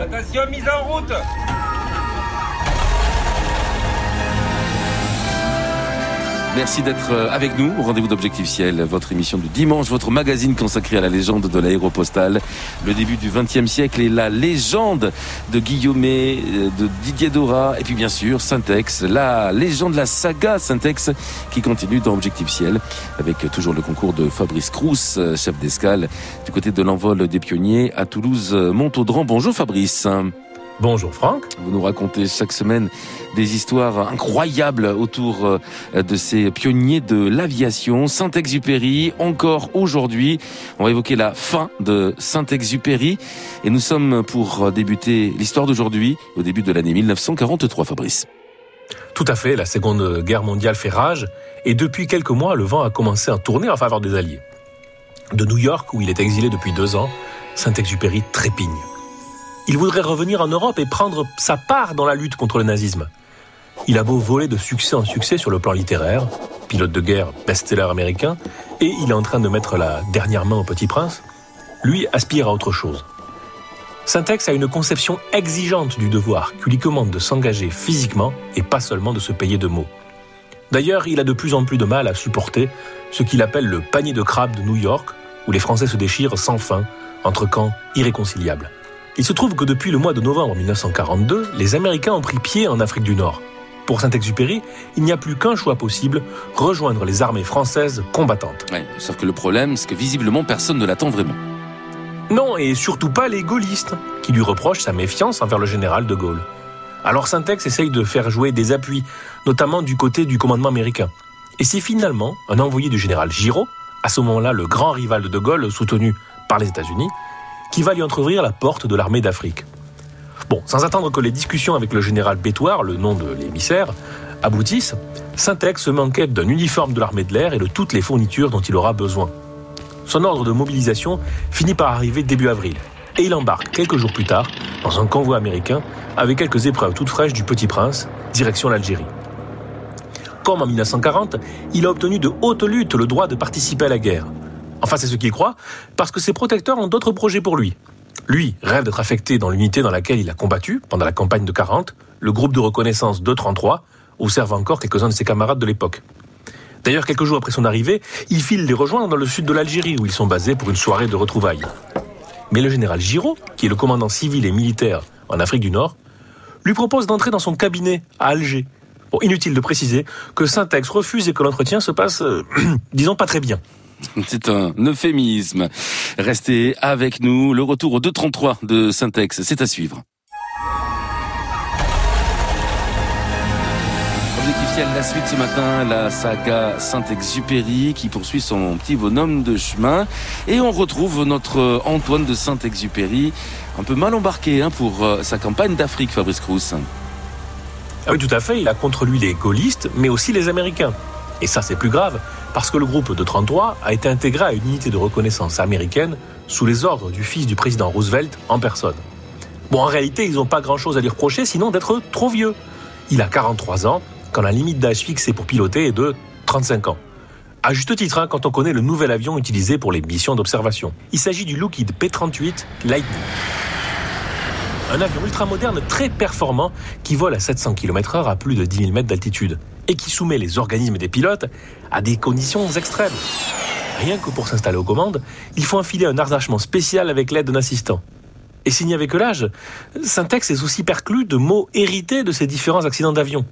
Attention, mise en route Merci d'être euh, avec nous au rendez-vous d'Objectif Ciel, votre émission du dimanche, votre magazine consacré à la légende de l'aéropostale, le début du XXe siècle et la légende de Guillaumet, euh, de Didier Dora et puis bien sûr Syntex, la légende, la saga Syntex qui continue dans Objectif Ciel avec toujours le concours de Fabrice Crous, euh, chef d'escale du côté de l'envol des pionniers à Toulouse-Montaudran. Bonjour Fabrice. Bonjour Franck. Vous nous racontez chaque semaine des histoires incroyables autour euh, de ces pionniers de l'aviation. Saint-Exupéry, encore aujourd'hui. On va évoquer la fin de Saint-Exupéry. Et nous sommes pour débuter l'histoire d'aujourd'hui, au début de l'année 1943, Fabrice. Tout à fait, la Seconde Guerre mondiale fait rage. Et depuis quelques mois, le vent a commencé à tourner en faveur des Alliés. De New York, où il est exilé depuis deux ans, Saint-Exupéry trépigne. Il voudrait revenir en Europe et prendre sa part dans la lutte contre le nazisme. Il a beau voler de succès en succès sur le plan littéraire, pilote de guerre, best-seller américain, et il est en train de mettre la dernière main au Petit Prince, lui aspire à autre chose. Syntex a une conception exigeante du devoir qui lui commande de s'engager physiquement et pas seulement de se payer de mots. D'ailleurs, il a de plus en plus de mal à supporter ce qu'il appelle le panier de crabes de New York, où les Français se déchirent sans fin entre camps irréconciliables. Il se trouve que depuis le mois de novembre 1942, les Américains ont pris pied en Afrique du Nord. Pour Saint-Exupéry, il n'y a plus qu'un choix possible, rejoindre les armées françaises combattantes. sauf que le problème, c'est que visiblement personne ne l'attend vraiment. Non, et surtout pas les gaullistes, qui lui reprochent sa méfiance envers le général de Gaulle. Alors Saint-Ex essaye de faire jouer des appuis, notamment du côté du commandement américain. Et c'est finalement un envoyé du général Giraud, à ce moment-là le grand rival de De Gaulle, soutenu par les États-Unis, qui va lui entreouvrir la porte de l'armée d'Afrique. Bon, sans attendre que les discussions avec le général Bétoir, le nom de l'émissaire, aboutissent, Syntex se quête d'un uniforme de l'armée de l'air et de toutes les fournitures dont il aura besoin. Son ordre de mobilisation finit par arriver début avril, et il embarque quelques jours plus tard dans un convoi américain avec quelques épreuves toutes fraîches du Petit Prince, direction l'Algérie. Comme en 1940, il a obtenu de haute lutte le droit de participer à la guerre, Enfin, c'est ce qu'il croit, parce que ses protecteurs ont d'autres projets pour lui. Lui rêve d'être affecté dans l'unité dans laquelle il a combattu pendant la campagne de 40, le groupe de reconnaissance 233, où servent encore quelques-uns de ses camarades de l'époque. D'ailleurs, quelques jours après son arrivée, il file les rejoindre dans le sud de l'Algérie, où ils sont basés pour une soirée de retrouvailles. Mais le général Giraud, qui est le commandant civil et militaire en Afrique du Nord, lui propose d'entrer dans son cabinet à Alger. Bon, inutile de préciser que Syntex refuse et que l'entretien se passe, euh, disons, pas très bien. C'est un euphémisme. Restez avec nous. Le retour au 233 de Syntex, c'est à suivre. La suite ce matin, la saga Saint-Exupéry qui poursuit son petit bonhomme de chemin. Et on retrouve notre Antoine de Saint-Exupéry, un peu mal embarqué hein, pour euh, sa campagne d'Afrique, Fabrice Crous. Ah oui, tout à fait. Il a contre lui les gaullistes, mais aussi les Américains. Et ça, c'est plus grave, parce que le groupe de 33 a été intégré à une unité de reconnaissance américaine sous les ordres du fils du président Roosevelt en personne. Bon, en réalité, ils n'ont pas grand-chose à lui reprocher, sinon d'être trop vieux. Il a 43 ans, quand la limite d'âge fixée pour piloter est de 35 ans. À juste titre, hein, quand on connaît le nouvel avion utilisé pour les missions d'observation. Il s'agit du Lockheed P-38 Lightning. Un avion ultramoderne très performant qui vole à 700 km/h à plus de 10 000 mètres d'altitude et qui soumet les organismes des pilotes à des conditions extrêmes. Rien que pour s'installer aux commandes, il faut enfiler un harnachement spécial avec l'aide d'un assistant. Et s'il n'y avait que l'âge, Syntex est aussi perclus de mots hérités de ces différents accidents d'avion.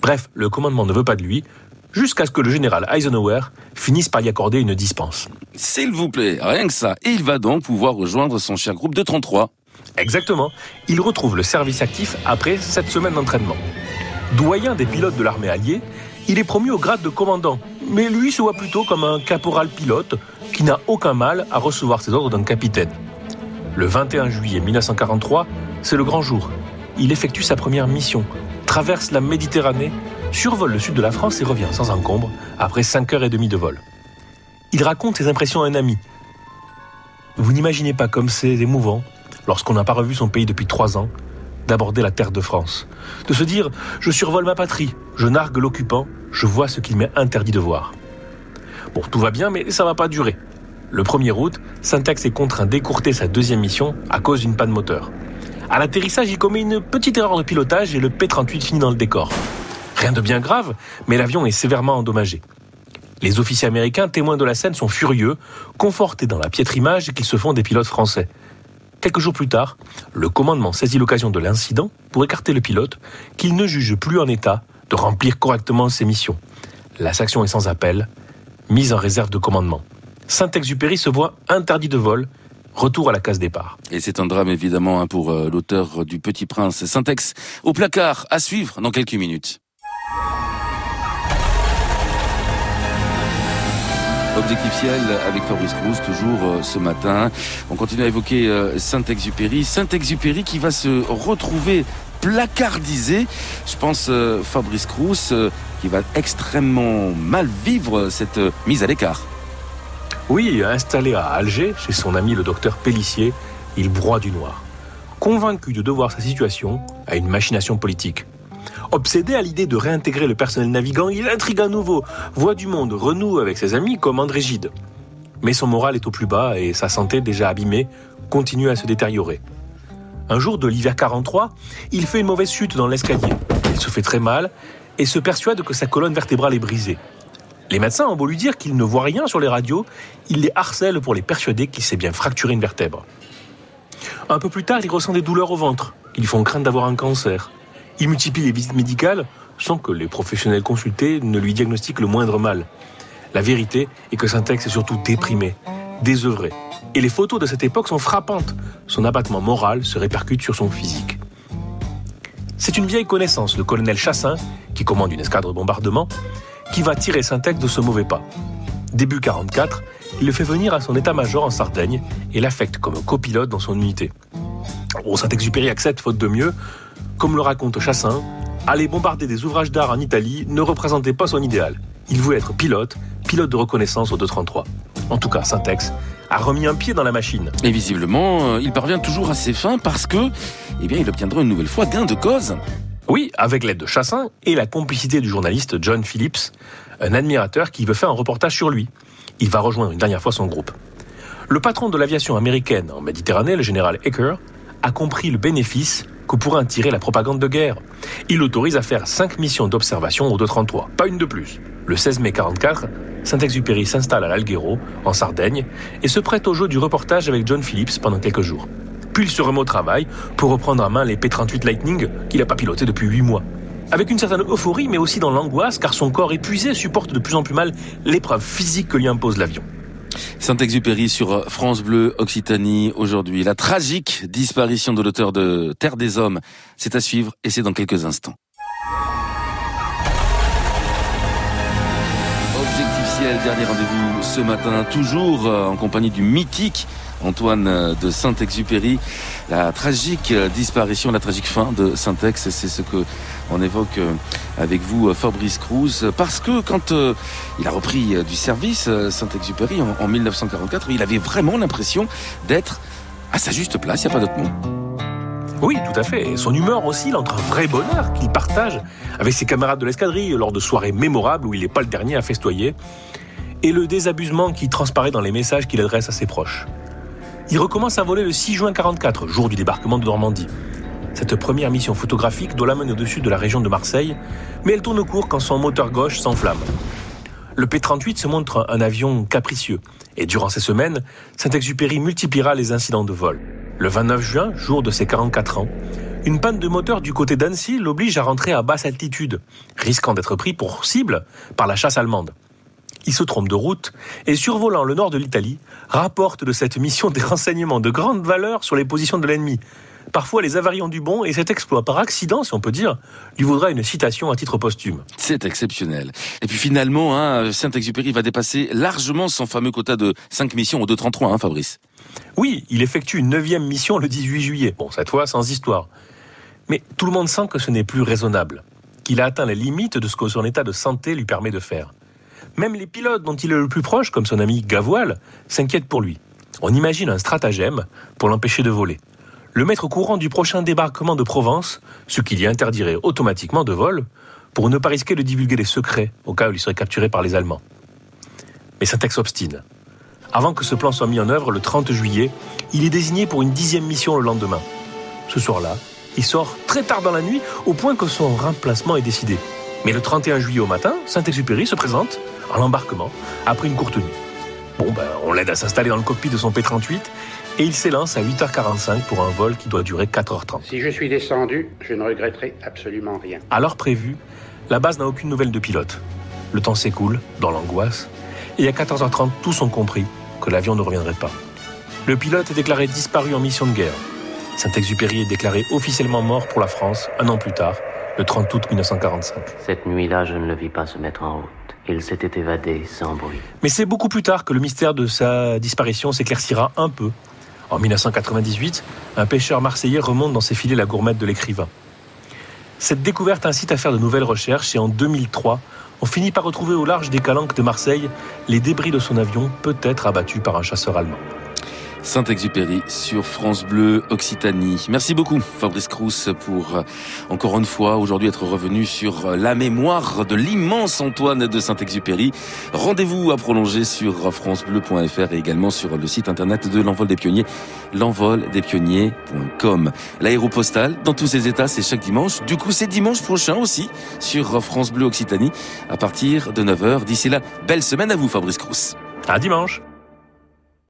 Bref, le commandement ne veut pas de lui, jusqu'à ce que le général Eisenhower finisse par y accorder une dispense. S'il vous plaît, rien que ça. Et il va donc pouvoir rejoindre son cher groupe de 33. Exactement. Il retrouve le service actif après sept semaines d'entraînement. Doyen des pilotes de l'armée alliée, il est promu au grade de commandant, mais lui se voit plutôt comme un caporal pilote qui n'a aucun mal à recevoir ses ordres d'un capitaine. Le 21 juillet 1943, c'est le grand jour. Il effectue sa première mission, traverse la Méditerranée, survole le sud de la France et revient sans encombre après 5 heures et demie de vol. Il raconte ses impressions à un ami. Vous n'imaginez pas comme c'est émouvant lorsqu'on n'a pas revu son pays depuis trois ans, d'aborder la terre de France. De se dire, je survole ma patrie, je nargue l'occupant, je vois ce qu'il m'est interdit de voir. Bon, tout va bien, mais ça va pas durer. Le 1er août, Syntax est contraint d'écourter sa deuxième mission à cause d'une panne moteur. À l'atterrissage, il commet une petite erreur de pilotage et le P-38 finit dans le décor. Rien de bien grave, mais l'avion est sévèrement endommagé. Les officiers américains témoins de la scène sont furieux, confortés dans la piètre image qu'ils se font des pilotes français. Quelques jours plus tard, le commandement saisit l'occasion de l'incident pour écarter le pilote, qu'il ne juge plus en état de remplir correctement ses missions. La sanction est sans appel, mise en réserve de commandement. Saint-Exupéry se voit interdit de vol, retour à la case départ. Et c'est un drame évidemment hein, pour euh, l'auteur du Petit Prince. Saint-Ex au placard, à suivre dans quelques minutes. Objectif ciel avec Fabrice Cruz, toujours euh, ce matin. On continue à évoquer euh, Saint-Exupéry. Saint-Exupéry qui va se retrouver placardisé. Je pense euh, Fabrice Cruz qui va extrêmement mal vivre cette mise à l'écart. Oui, installé à Alger, chez son ami le docteur Pellissier, il broie du noir. Convaincu de devoir sa situation à une machination politique. Obsédé à l'idée de réintégrer le personnel navigant, il intrigue à nouveau, voit du monde, renoue avec ses amis comme André Gide. Mais son moral est au plus bas et sa santé déjà abîmée continue à se détériorer. Un jour de l'hiver 43, il fait une mauvaise chute dans l'escalier. Il se fait très mal et se persuade que sa colonne vertébrale est brisée. Les médecins ont beau lui dire qu'il ne voit rien sur les radios, il les harcèle pour les persuader qu'il s'est bien fracturé une vertèbre. Un peu plus tard, il ressent des douleurs au ventre, qui lui font craindre d'avoir un cancer. Il multiplie les visites médicales sans que les professionnels consultés ne lui diagnostiquent le moindre mal. La vérité est que Syntex est surtout déprimé, désœuvré. Et les photos de cette époque sont frappantes. Son abattement moral se répercute sur son physique. C'est une vieille connaissance, le colonel Chassin, qui commande une escadre de bombardement, qui va tirer Syntex de ce mauvais pas. Début 44, il le fait venir à son état-major en Sardaigne et l'affecte comme copilote dans son unité. Au Saint-Exupéry accepte, faute de mieux, comme le raconte Chassin, aller bombarder des ouvrages d'art en Italie ne représentait pas son idéal. Il voulait être pilote, pilote de reconnaissance au 233. En tout cas, Syntex a remis un pied dans la machine. Et visiblement, euh, il parvient toujours à ses fins parce que, eh bien, il obtiendra une nouvelle fois gain de cause. Oui, avec l'aide de Chassin et la complicité du journaliste John Phillips, un admirateur qui veut faire un reportage sur lui. Il va rejoindre une dernière fois son groupe. Le patron de l'aviation américaine en Méditerranée, le général Ecker, a compris le bénéfice que pourrait tirer la propagande de guerre. Il autorise à faire cinq missions d'observation au 233, pas une de plus. Le 16 mai 44, Saint-Exupéry s'installe à l'Alghero, en Sardaigne, et se prête au jeu du reportage avec John Phillips pendant quelques jours. Puis il se remet au travail pour reprendre en main les P-38 Lightning qu'il n'a pas piloté depuis huit mois. Avec une certaine euphorie, mais aussi dans l'angoisse, car son corps épuisé supporte de plus en plus mal l'épreuve physique que lui impose l'avion. Saint-Exupéry sur France Bleu Occitanie aujourd'hui. La tragique disparition de l'auteur de Terre des Hommes, c'est à suivre et c'est dans quelques instants. Ciel, dernier rendez-vous ce matin, toujours euh, en compagnie du mythique Antoine euh, de Saint-Exupéry. La tragique euh, disparition, la tragique fin de Saint-Ex, c'est ce que on évoque avec vous Fabrice Cruz, parce que quand il a repris du service Saint-Exupéry en, 1944, il avait vraiment l'impression d'être à sa juste place, il n'y a pas d'autre mot. Oui, tout à fait. Son humeur oscille entre un vrai bonheur qu'il partage avec ses camarades de l'escadrille lors de soirées mémorables où il n'est pas le dernier à festoyer, et le désabusement qui transparaît dans les messages qu'il adresse à ses proches. Il recommence à voler le 6 juin 44, jour du débarquement de Normandie. Cette première mission photographique doit l'amener au-dessus de la région de Marseille, mais elle tourne court quand son moteur gauche s'enflamme. Le P-38 se montre un avion capricieux, et durant ces semaines, Saint-Exupéry multipliera les incidents de vol. Le 29 juin, jour de ses 44 ans, une panne de moteur du côté d'Annecy l'oblige à rentrer à basse altitude, risquant d'être pris pour cible par la chasse allemande il se trompe de route et survolant le nord de l'Italie, rapporte de cette mission des renseignements de grande valeur sur les positions de l'ennemi. Parfois les avaries ont du bon et cet exploit par accident, si on peut dire, lui vaudra une citation à titre posthume. C'est exceptionnel. Et puis finalement, hein, Saint-Exupéry va dépasser largement son fameux quota de 5 missions au 233, hein, Fabrice. Oui, il effectue une neuvième mission le 18 juillet. Bon, cette fois sans histoire. Mais tout le monde sent que ce n'est plus raisonnable, qu'il a atteint les limites de ce que son état de santé lui permet de faire. Même les pilotes dont il est le plus proche, comme son ami Gavoil, s'inquiètent pour lui. On imagine un stratagème pour l'empêcher de voler. Le mettre au courant du prochain débarquement de Provence, ce qui lui interdirait automatiquement de vol, pour ne pas risquer de divulguer les secrets au cas où il serait capturé par les Allemands. Mais obstine. Avant que ce plan soit mis en œuvre, le 30 juillet, il est désigné pour une dixième mission le lendemain. Ce soir-là, il sort très tard dans la nuit, au point que son remplacement est décidé. Mais le 31 juillet au matin, Saint-Exupéry se présente à l'embarquement après une courte nuit. Bon, ben, on l'aide à s'installer dans le cockpit de son P-38 et il s'élance à 8h45 pour un vol qui doit durer 4h30. Si je suis descendu, je ne regretterai absolument rien. À l'heure prévue, la base n'a aucune nouvelle de pilote. Le temps s'écoule, dans l'angoisse, et à 14h30, tous ont compris que l'avion ne reviendrait pas. Le pilote est déclaré disparu en mission de guerre. Saint-Exupéry est déclaré officiellement mort pour la France un an plus tard, le 30 août 1945. Cette nuit-là, je ne le vis pas se mettre en route. Il s'était évadé sans bruit. Mais c'est beaucoup plus tard que le mystère de sa disparition s'éclaircira un peu. En 1998, un pêcheur marseillais remonte dans ses filets la gourmette de l'écrivain. Cette découverte incite à faire de nouvelles recherches et en 2003, on finit par retrouver au large des Calanques de Marseille les débris de son avion, peut-être abattu par un chasseur allemand. Saint-Exupéry sur France Bleu Occitanie. Merci beaucoup Fabrice Crous pour euh, encore une fois aujourd'hui être revenu sur euh, la mémoire de l'immense Antoine de Saint-Exupéry. Rendez-vous à prolonger sur francebleu.fr et également sur le site internet de l'envol des pionniers, l'envoldespionniers.com. L'aéropostale dans tous ses états, c'est chaque dimanche. Du coup, c'est dimanche prochain aussi sur France Bleu Occitanie à partir de 9h. D'ici là, belle semaine à vous Fabrice Crous. À dimanche.